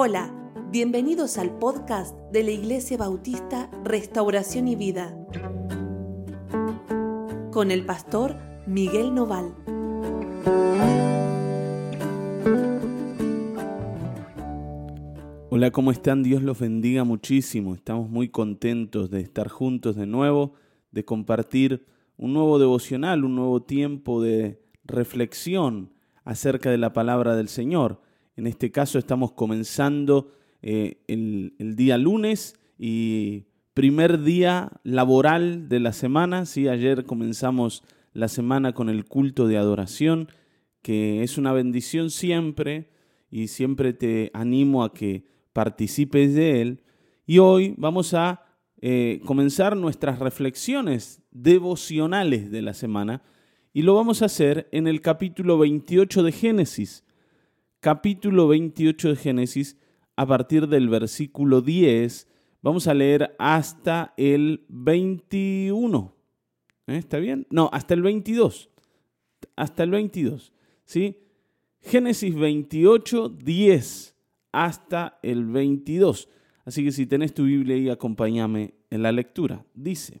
Hola, bienvenidos al podcast de la Iglesia Bautista Restauración y Vida con el pastor Miguel Noval. Hola, ¿cómo están? Dios los bendiga muchísimo. Estamos muy contentos de estar juntos de nuevo, de compartir un nuevo devocional, un nuevo tiempo de reflexión acerca de la palabra del Señor. En este caso estamos comenzando eh, el, día lunes y primer día laboral de la semana. ¿sí? Ayer comenzamos la semana con el culto de adoración, que es una bendición siempre y siempre te animo a que participes de él. Y hoy vamos a eh, comenzar nuestras reflexiones devocionales de la semana y lo vamos a hacer en el capítulo 28 de Génesis capítulo 28 de Génesis, a partir del versículo 10, vamos a leer hasta el 21. ¿Eh? ¿Está bien? No, hasta el 22. Hasta el 22. ¿Sí? Génesis 28, 10 hasta el 22. Así que si tenés tu Biblia ahí, acompáñame en la lectura. Dice,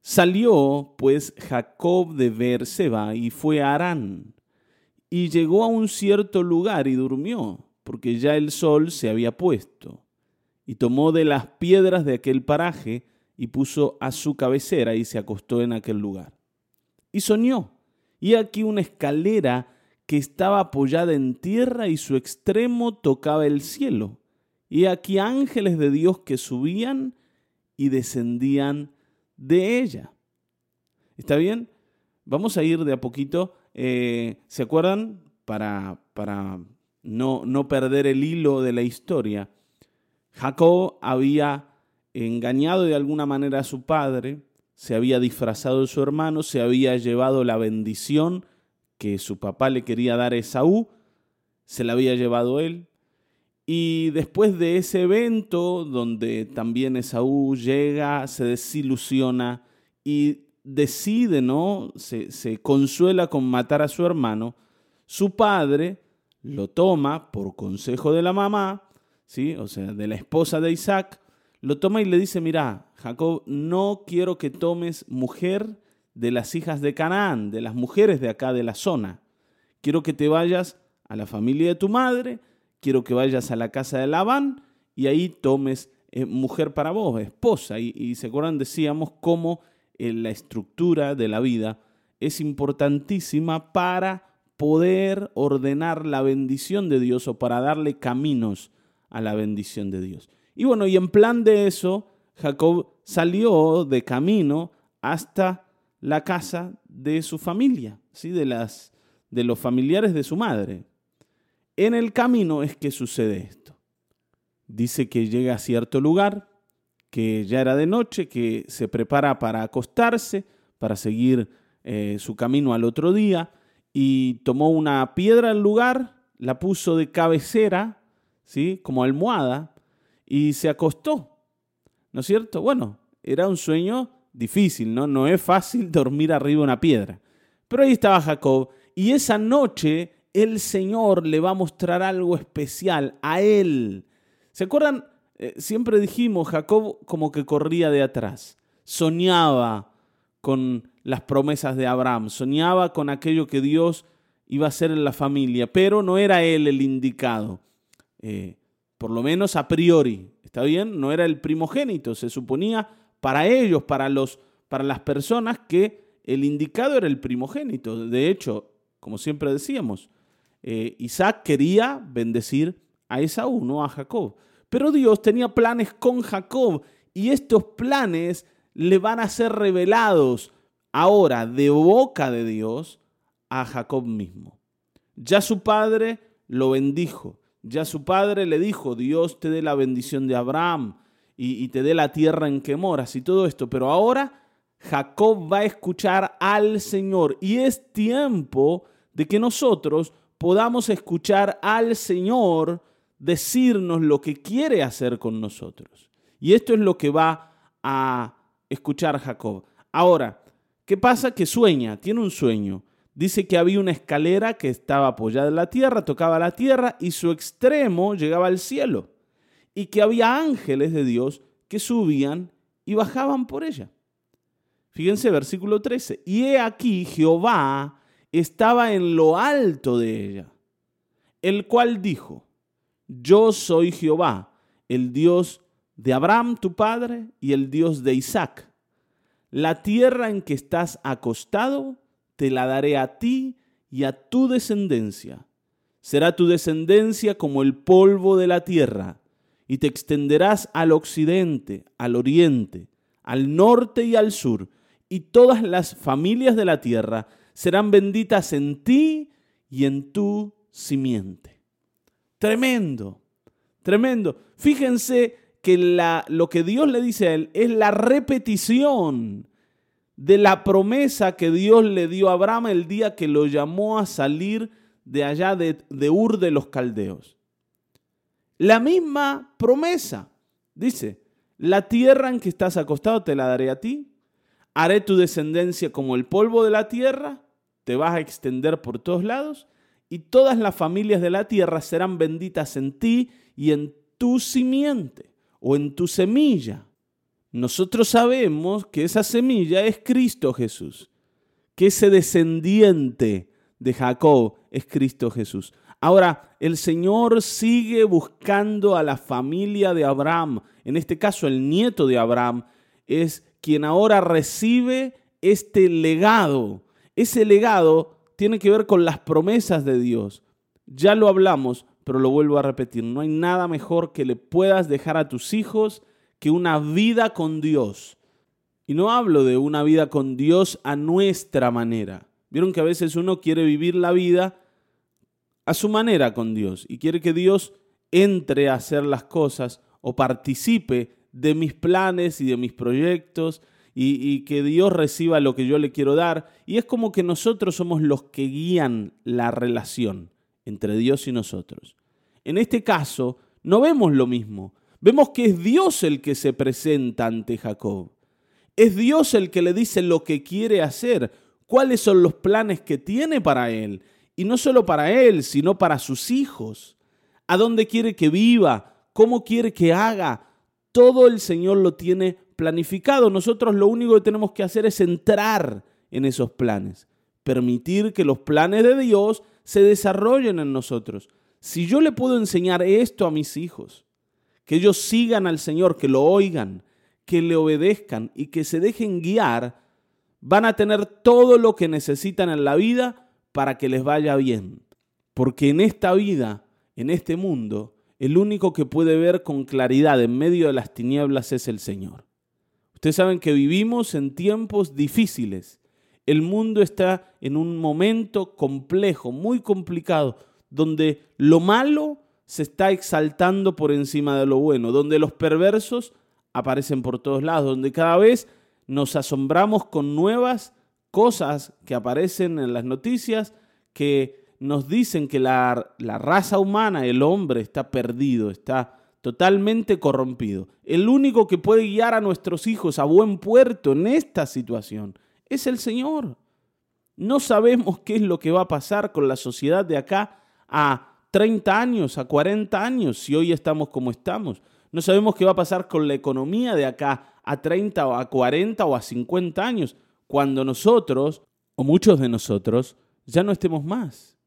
salió pues Jacob de Berseba y fue a Arán y llegó a un cierto lugar y durmió, porque ya el sol se había puesto. Y tomó de las piedras de aquel paraje y puso a su cabecera y se acostó en aquel lugar. Y soñó, y aquí una escalera que estaba apoyada en tierra y su extremo tocaba el cielo. Y aquí ángeles de Dios que subían y descendían de ella. ¿Está bien? Vamos a ir de a poquito eh, ¿Se acuerdan? Para, para no, no perder el hilo de la historia, Jacob había engañado de alguna manera a su padre, se había disfrazado de su hermano, se había llevado la bendición que su papá le quería dar a Esaú, se la había llevado él. Y después de ese evento, donde también Esaú llega, se desilusiona y decide, ¿no? Se, consuela con matar a su hermano, su padre lo toma por consejo de la mamá, ¿sí? O sea, de la esposa de Isaac, lo toma y le dice, mira, Jacob, no quiero que tomes mujer de las hijas de Canaán, de las mujeres de acá de la zona. Quiero que te vayas a la familia de tu madre, quiero que vayas a la casa de Labán y ahí tomes eh, mujer para vos, esposa. Y, y se acuerdan, decíamos cómo en la estructura de la vida es importantísima para poder ordenar la bendición de Dios o para darle caminos a la bendición de Dios. Y bueno, y en plan de eso, Jacob salió de camino hasta la casa de su familia, ¿sí? de, las, de los familiares de su madre. En el camino es que sucede esto. Dice que llega a cierto lugar, que ya era de noche, que se prepara para acostarse, para seguir eh, su camino al otro día, y tomó una piedra al lugar, la puso de cabecera, ¿sí? como almohada, y se acostó. ¿No es cierto? Bueno, era un sueño difícil, ¿no? No es fácil dormir arriba de una piedra. Pero ahí estaba Jacob, y esa noche el Señor le va a mostrar algo especial a él. ¿Se acuerdan? Eh, siempre dijimos, Jacob como que corría de atrás, soñaba con las promesas de Abraham, soñaba con aquello que Dios iba a hacer en la familia, pero no era él el indicado, eh, por lo menos a priori, ¿está bien? No era el primogénito, se suponía para ellos, para, los, para las personas que el indicado era el primogénito. De hecho, como siempre decíamos, eh, Isaac quería bendecir a Esaú, no a Jacob. Pero Dios tenía planes con Jacob y estos planes le van a ser revelados ahora de boca de Dios a Jacob mismo. Ya su padre lo bendijo, ya su padre le dijo, Dios te dé la bendición de Abraham y, te dé la tierra en que moras y todo esto, pero ahora Jacob va a escuchar al Señor y es tiempo de que nosotros podamos escuchar al Señor decirnos lo que quiere hacer con nosotros. Y esto es lo que va a escuchar Jacob. Ahora, ¿qué pasa? Que sueña, tiene un sueño. dice que había una escalera que estaba apoyada en la tierra, tocaba la tierra y su extremo llegaba al cielo. Y que había ángeles de Dios que subían y bajaban por ella. Fíjense, versículo 13. Y he aquí Jehová estaba en lo alto de ella, el cual dijo, yo soy Jehová, el Dios de Abraham tu padre y el Dios de Isaac. La tierra en que estás acostado te la daré a ti y a tu descendencia. Será tu descendencia como el polvo de la tierra, y te extenderás al occidente, al oriente, al norte y al sur, y todas las familias de la tierra serán benditas en ti y en tu simiente. Tremendo, tremendo. Fíjense que la, lo que Dios le dice a él es la repetición de la promesa que Dios le dio a Abraham el día que lo llamó a salir de allá de, de Ur de los Caldeos. La misma promesa. Dice, la tierra en que estás acostado te la daré a ti. Haré tu descendencia como el polvo de la tierra. Te vas a extender por todos lados. Y todas las familias de la tierra serán benditas en ti y en tu simiente o en tu semilla. Nosotros sabemos que esa semilla es Cristo Jesús, que ese descendiente de Jacob es Cristo Jesús. Ahora, el Señor sigue buscando a la familia de Abraham, en este caso el nieto de Abraham, es quien ahora recibe este legado. Ese legado tiene que ver con las promesas de Dios. Ya lo hablamos, pero lo vuelvo a repetir, no hay nada mejor que le puedas dejar a tus hijos que una vida con Dios. Y no hablo de una vida con Dios a nuestra manera. Vieron que a veces uno quiere vivir la vida a su manera con Dios y quiere que Dios entre a hacer las cosas o participe de mis planes y de mis proyectos y, que Dios reciba lo que yo le quiero dar. Y es como que nosotros somos los que guían la relación entre Dios y nosotros. En este caso, no vemos lo mismo. Vemos que es Dios el que se presenta ante Jacob. Es Dios el que le dice lo que quiere hacer, cuáles son los planes que tiene para él. Y no solo para él, sino para sus hijos. A dónde quiere que viva, cómo quiere que haga. Todo el Señor lo tiene planificado. Nosotros lo único que tenemos que hacer es entrar en esos planes. Permitir que los planes de Dios se desarrollen en nosotros. Si yo le puedo enseñar esto a mis hijos, que ellos sigan al Señor, que lo oigan, que le obedezcan y que se dejen guiar, van a tener todo lo que necesitan en la vida para que les vaya bien. Porque en esta vida, en este mundo, el único que puede ver con claridad en medio de las tinieblas es el Señor. Ustedes saben que vivimos en tiempos difíciles. El mundo está en un momento complejo, muy complicado, donde lo malo se está exaltando por encima de lo bueno, donde los perversos aparecen por todos lados, donde cada vez nos asombramos con nuevas cosas que aparecen en las noticias que nos dicen que la, la, raza humana, el hombre, está perdido, está totalmente corrompido. El único que puede guiar a nuestros hijos a buen puerto en esta situación es el Señor. No sabemos qué es lo que va a pasar con la sociedad de acá a 30 años, a 40 años, si hoy estamos como estamos. No sabemos qué va a pasar con la economía de acá a 30 o a 40 o a 50 años, cuando nosotros, o muchos de nosotros, ya no estemos más.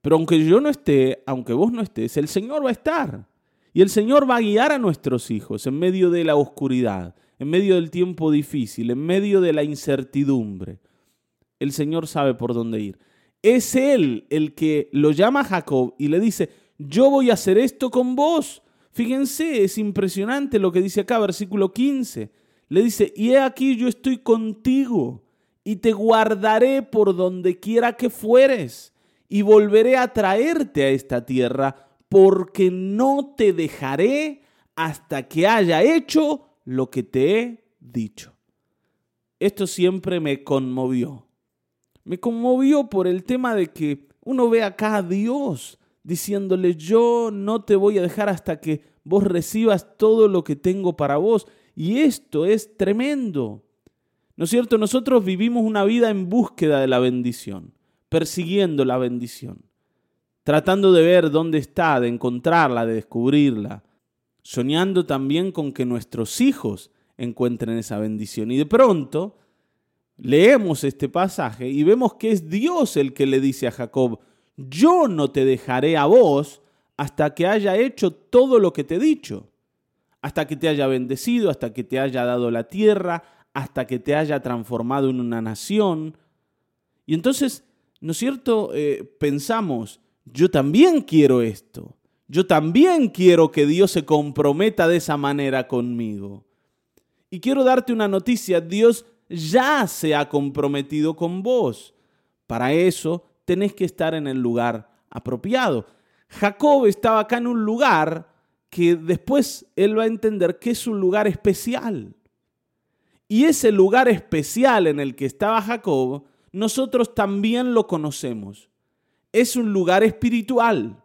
Pero aunque yo no esté, aunque vos no estés, el Señor va a estar. Y el Señor va a guiar a nuestros hijos en medio de la oscuridad, en medio del tiempo difícil, en medio de la incertidumbre. El Señor sabe por dónde ir. Es Él el que lo llama a Jacob y le dice, yo voy a hacer esto con vos. Fíjense, es impresionante lo que dice acá, versículo 15. Le dice, y he aquí yo estoy contigo y te guardaré por donde quiera que fueres y volveré a traerte a esta tierra porque no te dejaré hasta que haya hecho lo que te he dicho. Esto siempre me conmovió. Me conmovió por el tema de que uno ve acá a Dios diciéndole, yo no te voy a dejar hasta que vos recibas todo lo que tengo para vos. Y esto es tremendo. ¿No es cierto? Nosotros vivimos una vida en búsqueda de la bendición. persiguiendo la bendición, tratando de ver dónde está, de encontrarla, de descubrirla, soñando también con que nuestros hijos encuentren esa bendición. Y de pronto leemos este pasaje y vemos que es Dios el que le dice a Jacob, yo no te dejaré a vos hasta que haya hecho todo lo que te he dicho, hasta que te haya bendecido, hasta que te haya dado la tierra, hasta que te haya transformado en una nación. Y entonces, ¿no es cierto? Eh, pensamos, yo también quiero esto, yo también quiero que Dios se comprometa de esa manera conmigo. Y quiero darte una noticia, Dios ya se ha comprometido con vos. Para eso tenés que estar en el lugar apropiado. Jacob estaba acá en un lugar que después él va a entender que es un lugar especial. Y ese lugar especial en el que estaba Jacob, nosotros también lo conocemos. Es un lugar espiritual,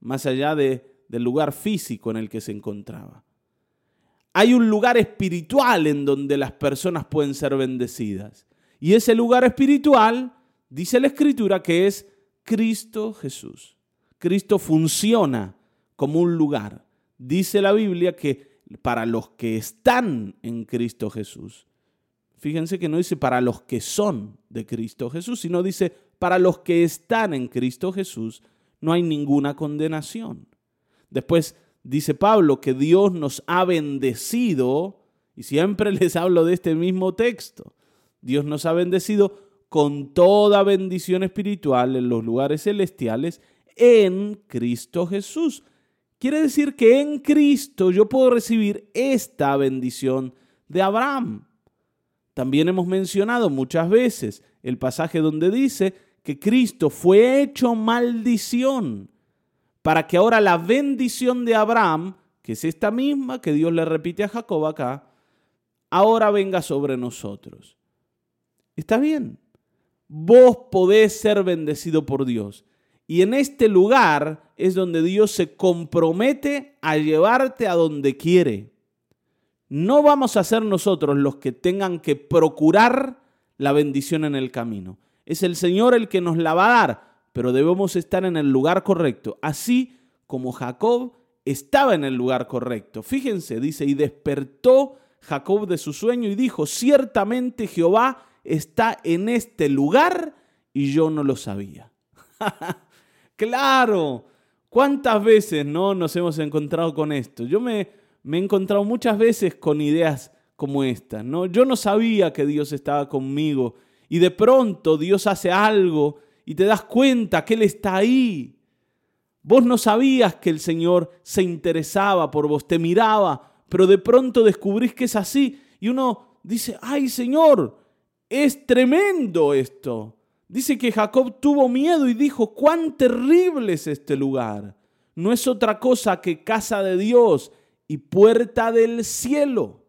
más allá de, del lugar físico en el que se encontraba. Hay un lugar espiritual en donde las personas pueden ser bendecidas. Y ese lugar espiritual, dice la Escritura, que es Cristo Jesús. Cristo funciona como un lugar. Dice la Biblia que para los que están en Cristo Jesús, fíjense que no dice para los que son de Cristo Jesús, sino dice para los que están en Cristo Jesús, no hay ninguna condenación. Después dice Pablo que Dios nos ha bendecido, y siempre les hablo de este mismo texto, Dios nos ha bendecido con toda bendición espiritual en los lugares celestiales en Cristo Jesús. Quiere decir que en Cristo yo puedo recibir esta bendición de Abraham. También hemos mencionado muchas veces el pasaje donde dice que Cristo fue hecho maldición para que ahora la bendición de Abraham, que es esta misma que Dios le repite a Jacob acá, ahora venga sobre nosotros. Está bien. Vos podés ser bendecido por Dios. Y en este lugar es donde Dios se compromete a llevarte a donde quiere. No vamos a ser nosotros los que tengan que procurar la bendición en el camino. Es el Señor el que nos la va a dar, pero debemos estar en el lugar correcto, así como Jacob estaba en el lugar correcto. Fíjense, dice, y despertó Jacob de su sueño y dijo, ciertamente Jehová está en este lugar y yo no lo sabía. Claro, ¿cuántas veces no nos hemos encontrado con esto? Yo me, he encontrado muchas veces con ideas como esta, ¿no? Yo no sabía que Dios estaba conmigo y de pronto Dios hace algo y te das cuenta que Él está ahí. Vos no sabías que el Señor se interesaba por vos, te miraba, pero de pronto descubrís que es así y uno dice, ay Señor, es tremendo esto. Dice que Jacob tuvo miedo y dijo, cuán terrible es este lugar. No es otra cosa que casa de Dios y puerta del cielo.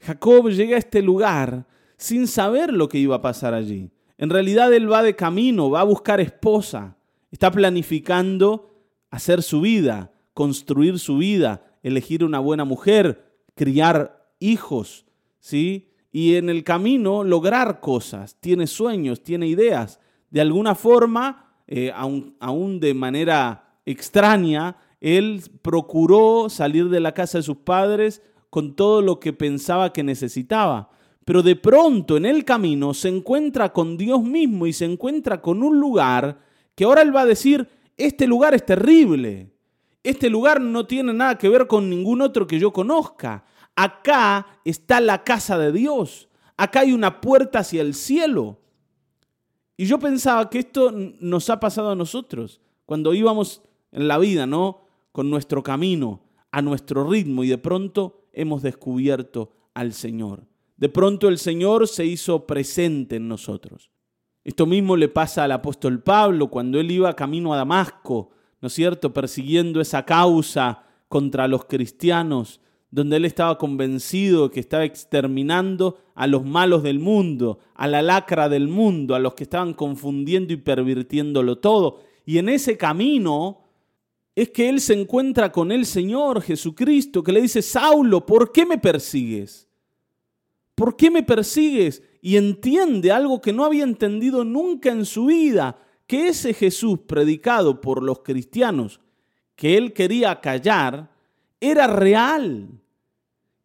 Jacob llega a este lugar sin saber lo que iba a pasar allí. En realidad él va de camino, va a buscar esposa, está planificando hacer su vida, construir su vida, elegir una buena mujer, criar hijos, ¿sí? y en el camino lograr cosas, tiene sueños, tiene ideas. De alguna forma, eh, aún, de manera extraña, él procuró salir de la casa de sus padres con todo lo que pensaba que necesitaba. Pero de pronto en el camino se encuentra con Dios mismo y se encuentra con un lugar que ahora él va a decir, este lugar es terrible, este lugar no tiene nada que ver con ningún otro que yo conozca acá está la casa de Dios, acá hay una puerta hacia el cielo. Y yo pensaba que esto nos ha pasado a nosotros, cuando íbamos en la vida, ¿no? Con nuestro camino, a nuestro ritmo, y de pronto hemos descubierto al Señor. De pronto el Señor se hizo presente en nosotros. Esto mismo le pasa al apóstol Pablo cuando él iba camino a Damasco, ¿no es cierto?, persiguiendo esa causa contra los cristianos donde él estaba convencido que estaba exterminando a los malos del mundo, a la lacra del mundo, a los que estaban confundiendo y pervirtiéndolo todo. Y en ese camino es que él se encuentra con el Señor Jesucristo, que le dice, Saulo, ¿por qué me persigues? ¿Por qué me persigues? y entiende algo que no había entendido nunca en su vida, que ese Jesús predicado por los cristianos que él quería callar era real.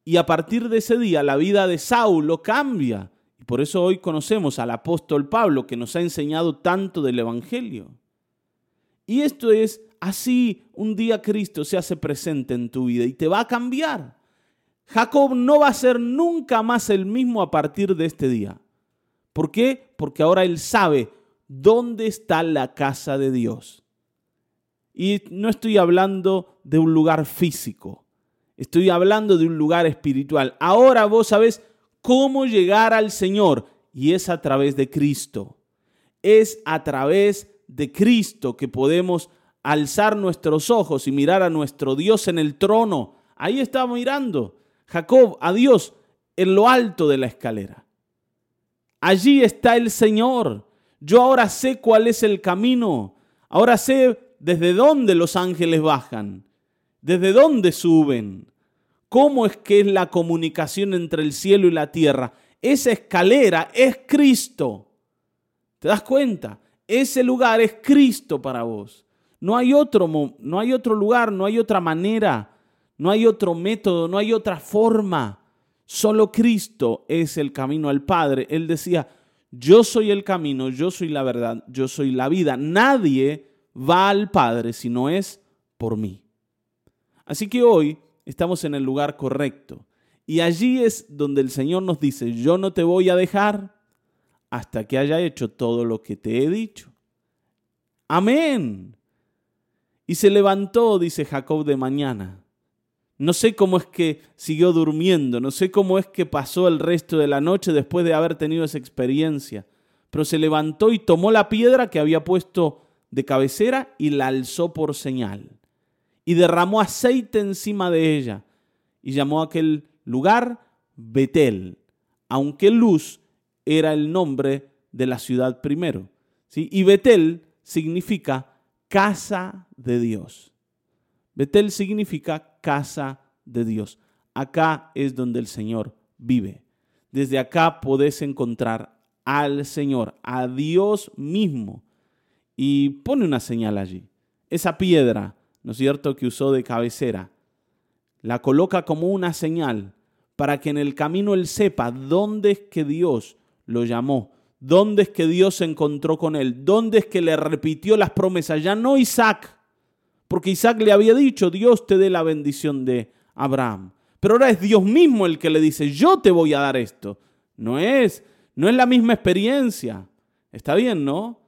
Y a partir de ese día la vida de Saulo cambia. Y por eso hoy conocemos al apóstol Pablo que nos ha enseñado tanto del Evangelio. Y esto es así, un día Cristo se hace presente en tu vida y te va a cambiar. Jacob no va a ser nunca más el mismo a partir de este día. ¿Por qué? Porque ahora él sabe dónde está la casa de Dios. Y no estoy hablando de un lugar físico, estoy hablando de un lugar espiritual. Ahora vos sabés cómo llegar al Señor y es a través de Cristo. Es a través de Cristo que podemos alzar nuestros ojos y mirar a nuestro Dios en el trono. Ahí está mirando Jacob a Dios en lo alto de la escalera. Allí está el Señor. Yo ahora sé cuál es el camino. Ahora sé desde dónde los ángeles bajan, desde dónde suben, cómo es que es la comunicación entre el cielo y la tierra. Esa escalera es Cristo. ¿Te das cuenta? Ese lugar es Cristo para vos. No hay otro, no hay otro lugar, no hay otra manera, no hay otro método, no hay otra forma. Solo Cristo es el camino al Padre. Él decía, yo soy el camino, yo soy la verdad, yo soy la vida. Nadie va al Padre si no es por mí. Así que hoy estamos en el lugar correcto. Y allí es donde el Señor nos dice, yo no te voy a dejar hasta que haya hecho todo lo que te he dicho. Amén. Y se levantó, dice Jacob, de mañana. No sé cómo es que siguió durmiendo, no sé cómo es que pasó el resto de la noche después de haber tenido esa experiencia, pero se levantó y tomó la piedra que había puesto de cabecera y la alzó por señal. Y derramó aceite encima de ella y llamó a aquel lugar Betel, aunque Luz era el nombre de la ciudad primero. ¿sí? Y Betel significa casa de Dios. Betel significa casa de Dios. Acá es donde el Señor vive. Desde acá podés encontrar al Señor, a Dios mismo y pone una señal allí. Esa piedra, ¿no es cierto?, que usó de cabecera, la coloca como una señal para que en el camino él sepa dónde es que Dios lo llamó, dónde es que Dios se encontró con él, dónde es que le repitió las promesas, ya no Isaac, porque Isaac le había dicho, Dios te dé la bendición de Abraham. Pero ahora es Dios mismo el que le dice, yo te voy a dar esto. No es, no es la misma experiencia. Está bien, ¿no?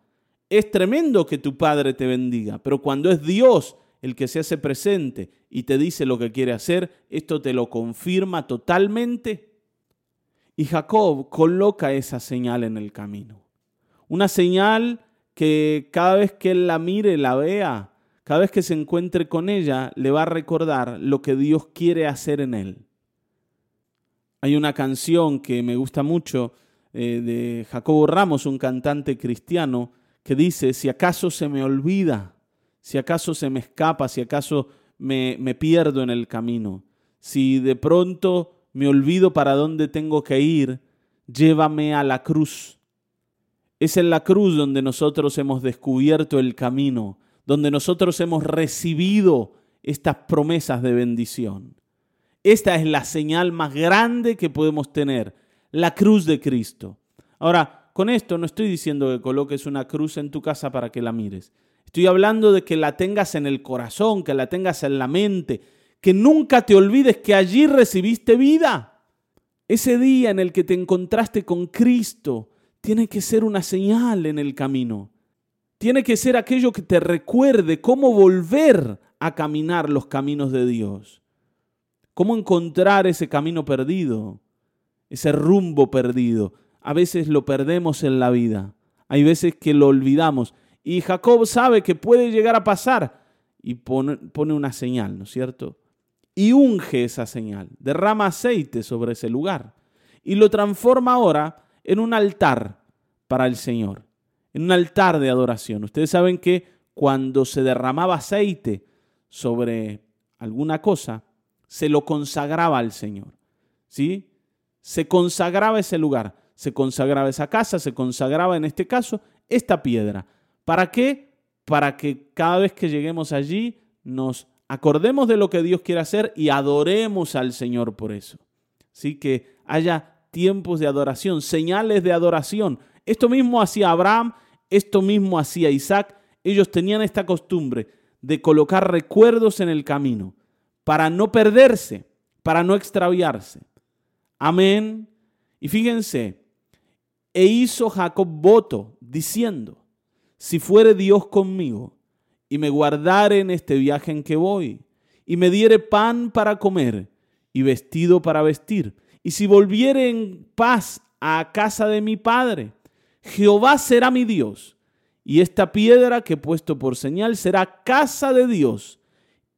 Es tremendo que tu Padre te bendiga, pero cuando es Dios el que se hace presente y te dice lo que quiere hacer, esto te lo confirma totalmente. Y Jacob coloca esa señal en el camino. Una señal que cada vez que él la mire, la vea, cada vez que se encuentre con ella, le va a recordar lo que Dios quiere hacer en él. Hay una canción que me gusta mucho eh, de Jacobo Ramos, un cantante cristiano, que dice, si acaso se me olvida, si acaso se me escapa, si acaso me, me pierdo en el camino, si de pronto me olvido para dónde tengo que ir, llévame a la cruz. Es en la cruz donde nosotros hemos descubierto el camino, donde nosotros hemos recibido estas promesas de bendición. Esta es la señal más grande que podemos tener, la cruz de Cristo. Ahora, con esto no estoy diciendo que coloques una cruz en tu casa para que la mires. Estoy hablando de que la tengas en el corazón, que la tengas en la mente, que nunca te olvides que allí recibiste vida. Ese día en el que te encontraste con Cristo tiene que ser una señal en el camino. Tiene que ser aquello que te recuerde cómo volver a caminar los caminos de Dios. Cómo encontrar ese camino perdido, ese rumbo perdido a veces lo perdemos en la vida. Hay veces que lo olvidamos. Y Jacob sabe que puede llegar a pasar y pone, una señal, ¿no es cierto? Y unge esa señal, derrama aceite sobre ese lugar y lo transforma ahora en un altar para el Señor, en un altar de adoración. Ustedes saben que cuando se derramaba aceite sobre alguna cosa, se lo consagraba al Señor. ¿Sí? Se consagraba ese lugar se consagraba esa casa, se consagraba en este caso esta piedra. ¿Para qué? Para que cada vez que lleguemos allí nos acordemos de lo que Dios quiere hacer y adoremos al Señor por eso. Así que haya tiempos de adoración, señales de adoración. Esto mismo hacía Abraham, esto mismo hacía Isaac. Ellos tenían esta costumbre de colocar recuerdos en el camino para no perderse, para no extraviarse. Amén. Y fíjense, e hizo Jacob voto diciendo, si fuere Dios conmigo y me guardare en este viaje en que voy, y me diere pan para comer y vestido para vestir, y si volviere en paz a casa de mi padre, Jehová será mi Dios, y esta piedra que he puesto por señal será casa de Dios,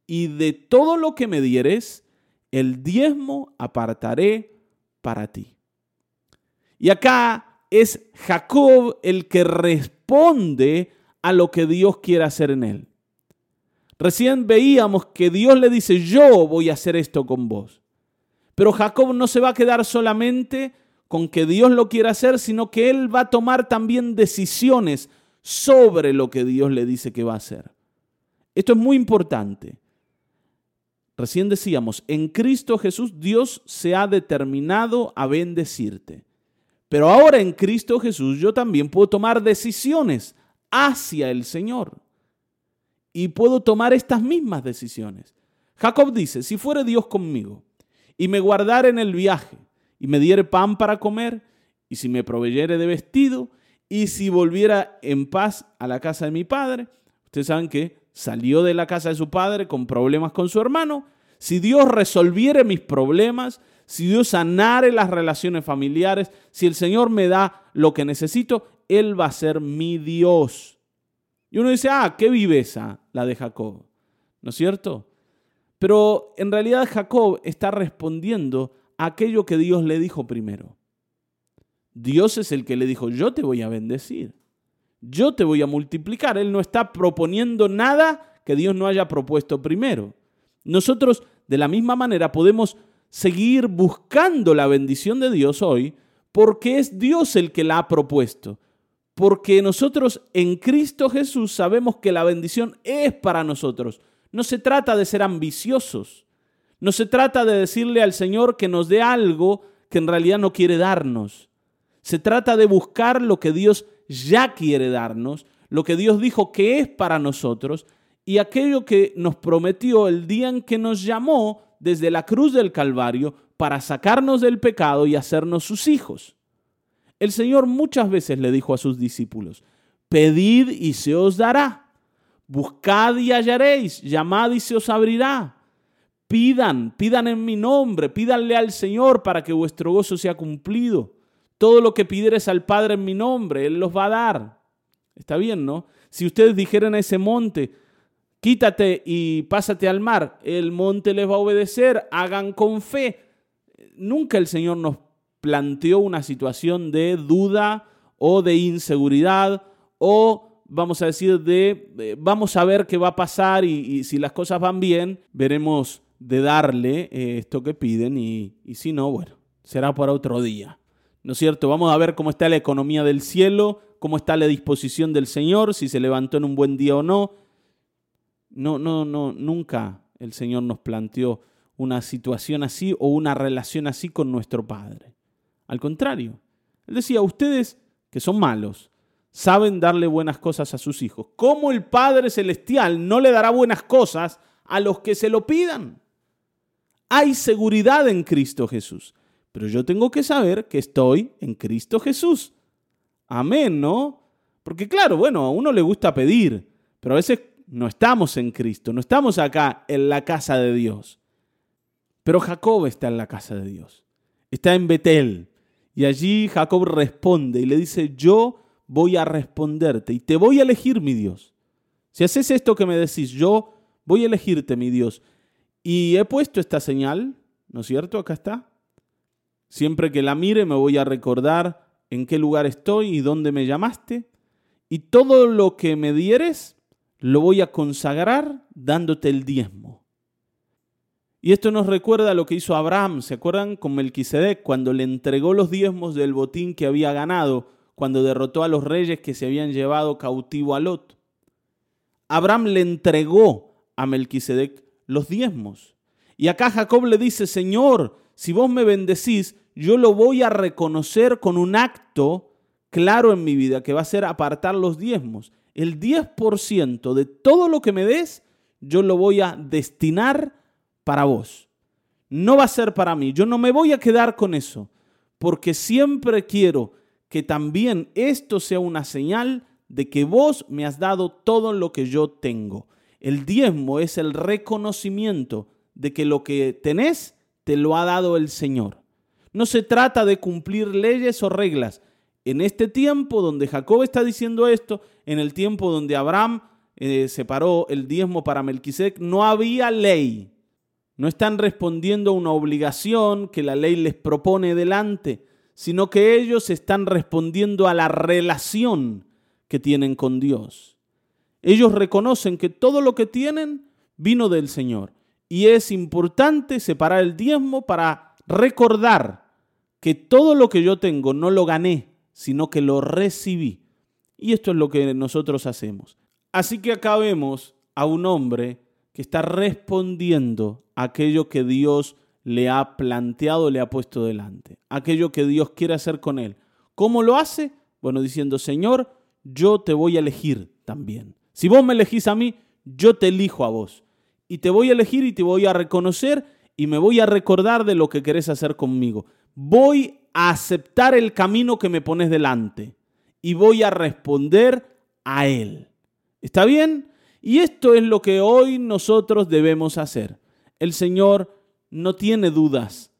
y de todo lo que me dieres, el diezmo apartaré para ti. Y acá es Jacob el que responde a lo que Dios quiere hacer en él. Recién veíamos que Dios le dice, yo voy a hacer esto con vos. Pero Jacob no se va a quedar solamente con que Dios lo quiera hacer, sino que él va a tomar también decisiones sobre lo que Dios le dice que va a hacer. Esto es muy importante. Recién decíamos, en Cristo Jesús Dios se ha determinado a bendecirte. Pero ahora en Cristo Jesús yo también puedo tomar decisiones hacia el Señor. Y puedo tomar estas mismas decisiones. Jacob dice, si fuere Dios conmigo y me guardara en el viaje y me diere pan para comer y si me proveyere de vestido y si volviera en paz a la casa de mi padre, ustedes saben que salió de la casa de su padre con problemas con su hermano, si Dios resolviere mis problemas, si Dios sanare las relaciones familiares, si el Señor me da lo que necesito, Él va a ser mi Dios. Y uno dice, ah, qué viveza la de Jacob, ¿no es cierto? Pero en realidad Jacob está respondiendo aquello que Dios le dijo primero. Dios es el que le dijo, yo te voy a bendecir, yo te voy a multiplicar. Él no está proponiendo nada que Dios no haya propuesto primero. Nosotros de la misma manera podemos seguir buscando la bendición de Dios hoy porque es Dios el que la ha propuesto. Porque nosotros en Cristo Jesús sabemos que la bendición es para nosotros. No se trata de ser ambiciosos. No se trata de decirle al Señor que nos dé algo que en realidad no quiere darnos. Se trata de buscar lo que Dios ya quiere darnos, lo que Dios dijo que es para nosotros y aquello que nos prometió el día en que nos llamó desde la cruz del Calvario para sacarnos del pecado y hacernos sus hijos. El Señor muchas veces le dijo a sus discípulos, pedid y se os dará, buscad y hallaréis, llamad y se os abrirá. Pidan, pidan en mi nombre, pídanle al Señor para que vuestro gozo sea cumplido. Todo lo que pidieres al Padre en mi nombre, Él los va a dar. Está bien, ¿no? Si ustedes dijeran a ese monte, quítate y pásate al mar, el monte les va a obedecer, hagan con fe. Nunca el Señor nos planteó una situación de duda o de inseguridad o vamos a decir de vamos a ver qué va a pasar y, si las cosas van bien, veremos de darle eh, esto que piden y, y si no, bueno, será para otro día. ¿No es cierto? Vamos a ver cómo está la economía del cielo, cómo está la disposición del Señor, si se levantó en un buen día o no. No, no, no, nunca el Señor nos planteó una situación así o una relación así con nuestro Padre. Al contrario, él decía, ustedes que son malos, saben darle buenas cosas a sus hijos. ¿Cómo el Padre Celestial no le dará buenas cosas a los que se lo pidan? Hay seguridad en Cristo Jesús, pero yo tengo que saber que estoy en Cristo Jesús. Amén, ¿no? Porque claro, bueno, a uno le gusta pedir, pero a veces no estamos en Cristo, no estamos acá en la casa de Dios. Pero Jacob está en la casa de Dios, está en Betel, y allí Jacob responde y le dice, yo voy a responderte y te voy a elegir, mi Dios. Si haces esto que me decís, yo voy a elegirte, mi Dios. Y he puesto esta señal, ¿no es cierto? Acá está. Siempre que la mire me voy a recordar en qué lugar estoy y dónde me llamaste. Y todo lo que me dieres, lo voy a consagrar dándote el diezmo. Y esto nos recuerda lo que hizo Abraham, ¿se acuerdan? Con Melquisedec, cuando le entregó los diezmos del botín que había ganado, cuando derrotó a los reyes que se habían llevado cautivo a Lot. Abraham le entregó a Melquisedec los diezmos. Y acá Jacob le dice, Señor, si vos me bendecís, yo lo voy a reconocer con un acto claro en mi vida, que va a ser apartar los diezmos. El 10% de todo lo que me des, yo lo voy a destinar para vos. No va a ser para mí. Yo no me voy a quedar con eso, porque siempre quiero que también esto sea una señal de que vos me has dado todo lo que yo tengo. El diezmo es el reconocimiento de que lo que tenés te lo ha dado el Señor. No se trata de cumplir leyes o reglas. En este tiempo donde Jacob está diciendo esto, en el tiempo donde Abraham eh, separó el diezmo para Melquisec, no había ley. No están respondiendo a una obligación que la ley les propone delante, sino que ellos están respondiendo a la relación que tienen con Dios. Ellos reconocen que todo lo que tienen vino del Señor. Y es importante separar el diezmo para recordar que todo lo que yo tengo no lo gané, sino que lo recibí. Y esto es lo que nosotros hacemos. Así que acá vemos a un hombre que está respondiendo a aquello que Dios le ha planteado, le ha puesto delante, aquello que Dios quiere hacer con él. ¿Cómo lo hace? Bueno, diciendo, Señor, yo te voy a elegir también. Si vos me elegís a mí, yo te elijo a vos. Y te voy a elegir y te voy a reconocer y me voy a recordar de lo que querés hacer conmigo. Voy a aceptar el camino que me pones delante y voy a responder a él. ¿Está bien? Y esto es lo que hoy nosotros debemos hacer. El Señor no tiene dudas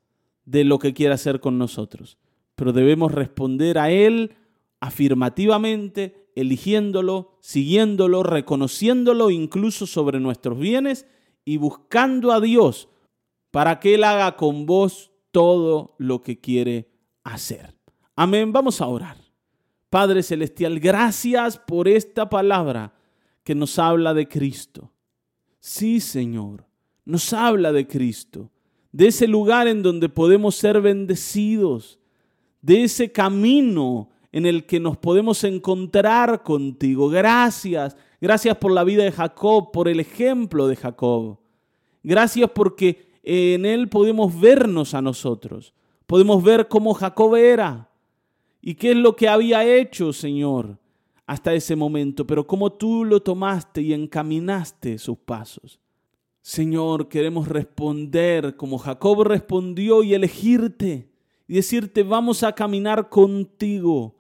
de lo que quiere hacer con nosotros, pero debemos responder a Él afirmativamente, eligiéndolo, siguiéndolo, reconociéndolo incluso sobre nuestros bienes y buscando a Dios para que Él haga con vos todo lo que quiere hacer. Amén, vamos a orar. Padre Celestial, gracias por esta palabra que nos habla de Cristo. Sí, Señor, nos habla de Cristo, de ese lugar en donde podemos ser bendecidos, de ese camino en el que nos podemos encontrar contigo. Gracias, gracias por la vida de Jacob, por el ejemplo de Jacob. Gracias porque en él podemos vernos a nosotros. Podemos ver cómo Jacob era y qué es lo que había hecho, Señor hasta ese momento, pero como tú lo tomaste y encaminaste sus pasos. Señor, queremos responder como Jacob respondió y elegirte y decirte, vamos a caminar contigo.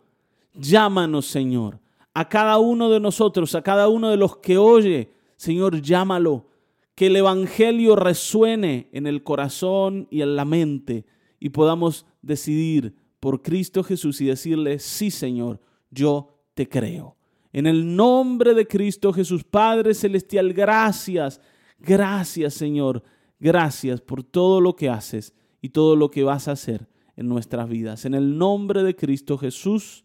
Llámanos, Señor, a cada uno de nosotros, a cada uno de los que oye, Señor, llámalo. Que el Evangelio resuene en el corazón y en la mente y podamos decidir por Cristo Jesús y decirle, sí, Señor, yo te creo. En el nombre de Cristo Jesús, Padre Celestial, gracias, gracias Señor, gracias por todo lo que haces y todo lo que vas a hacer en nuestras vidas. En el nombre de Cristo Jesús,